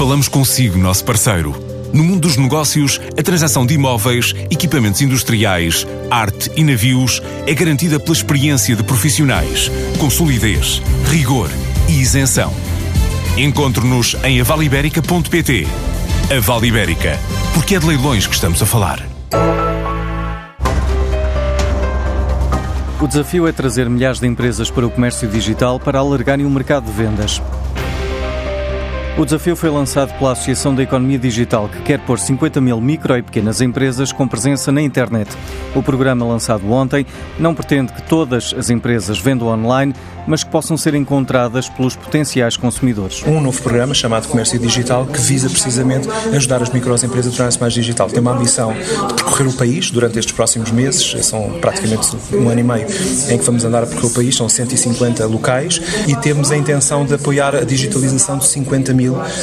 Falamos consigo, nosso parceiro. No mundo dos negócios, a transação de imóveis, equipamentos industriais, arte e navios é garantida pela experiência de profissionais, com solidez, rigor e isenção. Encontre-nos em avaliberica.pt. A Vale Ibérica, porque é de leilões que estamos a falar. O desafio é trazer milhares de empresas para o comércio digital para alargarem o mercado de vendas. O desafio foi lançado pela Associação da Economia Digital, que quer pôr 50 mil micro e pequenas empresas com presença na internet. O programa, lançado ontem, não pretende que todas as empresas vendam online, mas que possam ser encontradas pelos potenciais consumidores. Um novo programa chamado Comércio Digital que visa precisamente ajudar as microempresas a tornar-se mais digital. Tem uma ambição de percorrer o país durante estes próximos meses, são praticamente um ano e meio em que vamos andar a percorrer o país, são 150 locais e temos a intenção de apoiar a digitalização de 50 mil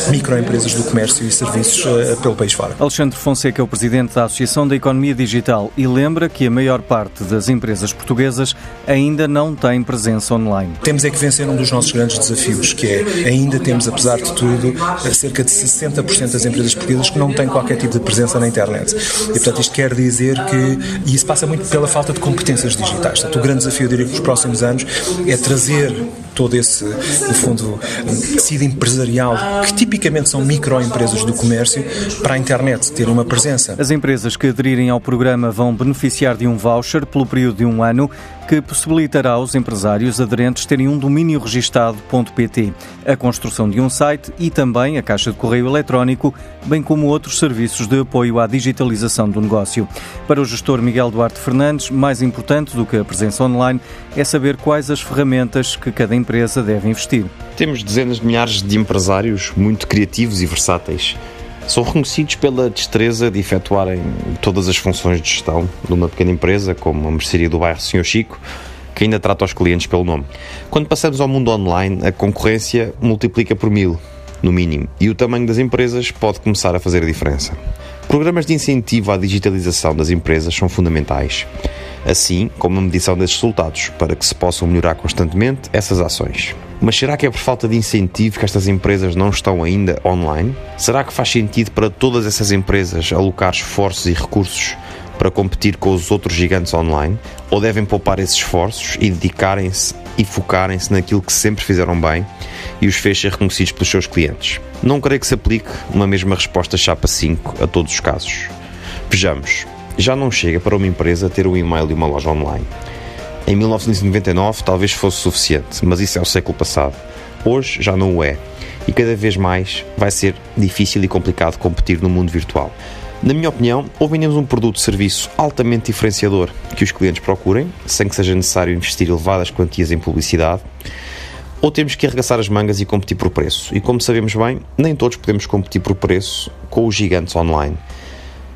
microempresas do comércio e serviços uh, pelo país fora. Alexandre Fonseca é o presidente da Associação da Economia Digital e lembra que a maior parte das empresas portuguesas ainda não tem presença online. Temos é que vencer um dos nossos grandes desafios, que é ainda temos, apesar de tudo, cerca de 60% das empresas portuguesas que não têm qualquer tipo de presença na internet. E, portanto, isto quer dizer que, e isso passa muito pela falta de competências digitais. Portanto, o grande desafio, eu diria, que nos próximos anos é trazer todo esse, no fundo, tecido empresarial, que tipicamente são microempresas do comércio, para a internet ter uma presença. As empresas que aderirem ao programa vão beneficiar de um voucher pelo período de um ano que possibilitará aos empresários aderentes terem um domínio registado.pt, a construção de um site e também a caixa de correio eletrónico, bem como outros serviços de apoio à digitalização do negócio. Para o gestor Miguel Duarte Fernandes, mais importante do que a presença online é saber quais as ferramentas que cada empresa deve investir. Temos dezenas de milhares de empresários muito criativos e versáteis são reconhecidos pela destreza de efetuarem todas as funções de gestão de uma pequena empresa, como a mercearia do bairro Senhor Chico, que ainda trata os clientes pelo nome. Quando passamos ao mundo online, a concorrência multiplica por mil, no mínimo, e o tamanho das empresas pode começar a fazer a diferença. Programas de incentivo à digitalização das empresas são fundamentais, assim como a medição desses resultados, para que se possam melhorar constantemente essas ações. Mas será que é por falta de incentivo que estas empresas não estão ainda online? Será que faz sentido para todas essas empresas alocar esforços e recursos para competir com os outros gigantes online? Ou devem poupar esses esforços e dedicarem-se e focarem-se naquilo que sempre fizeram bem e os fez ser reconhecidos pelos seus clientes? Não creio que se aplique uma mesma resposta chapa 5 a todos os casos. Vejamos, já não chega para uma empresa ter um e-mail e uma loja online. Em 1999 talvez fosse suficiente, mas isso é o século passado. Hoje já não o é. E cada vez mais vai ser difícil e complicado competir no mundo virtual. Na minha opinião, ou vendemos um produto ou serviço altamente diferenciador que os clientes procurem, sem que seja necessário investir elevadas quantias em publicidade, ou temos que arregaçar as mangas e competir por preço. E como sabemos bem, nem todos podemos competir por preço com os gigantes online.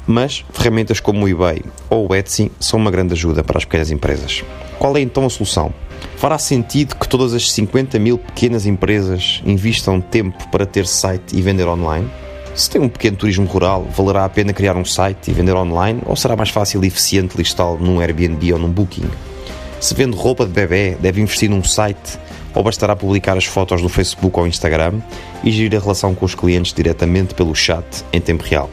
Mas ferramentas como o eBay ou o Etsy são uma grande ajuda para as pequenas empresas. Qual é então a solução? Fará sentido que todas as 50 mil pequenas empresas invistam tempo para ter site e vender online? Se tem um pequeno turismo rural, valerá a pena criar um site e vender online ou será mais fácil e eficiente listá-lo num Airbnb ou num Booking? Se vende roupa de bebê, deve investir num site ou bastará publicar as fotos no Facebook ou Instagram e gerir a relação com os clientes diretamente pelo chat em tempo real?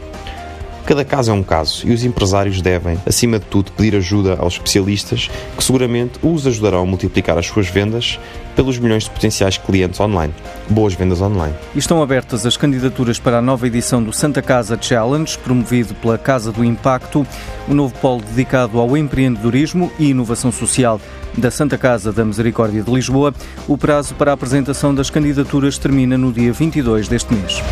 Cada caso é um caso e os empresários devem, acima de tudo, pedir ajuda aos especialistas que seguramente os ajudarão a multiplicar as suas vendas pelos milhões de potenciais clientes online. Boas vendas online. estão abertas as candidaturas para a nova edição do Santa Casa Challenge, promovido pela Casa do Impacto, o um novo polo dedicado ao empreendedorismo e inovação social da Santa Casa da Misericórdia de Lisboa. O prazo para a apresentação das candidaturas termina no dia 22 deste mês.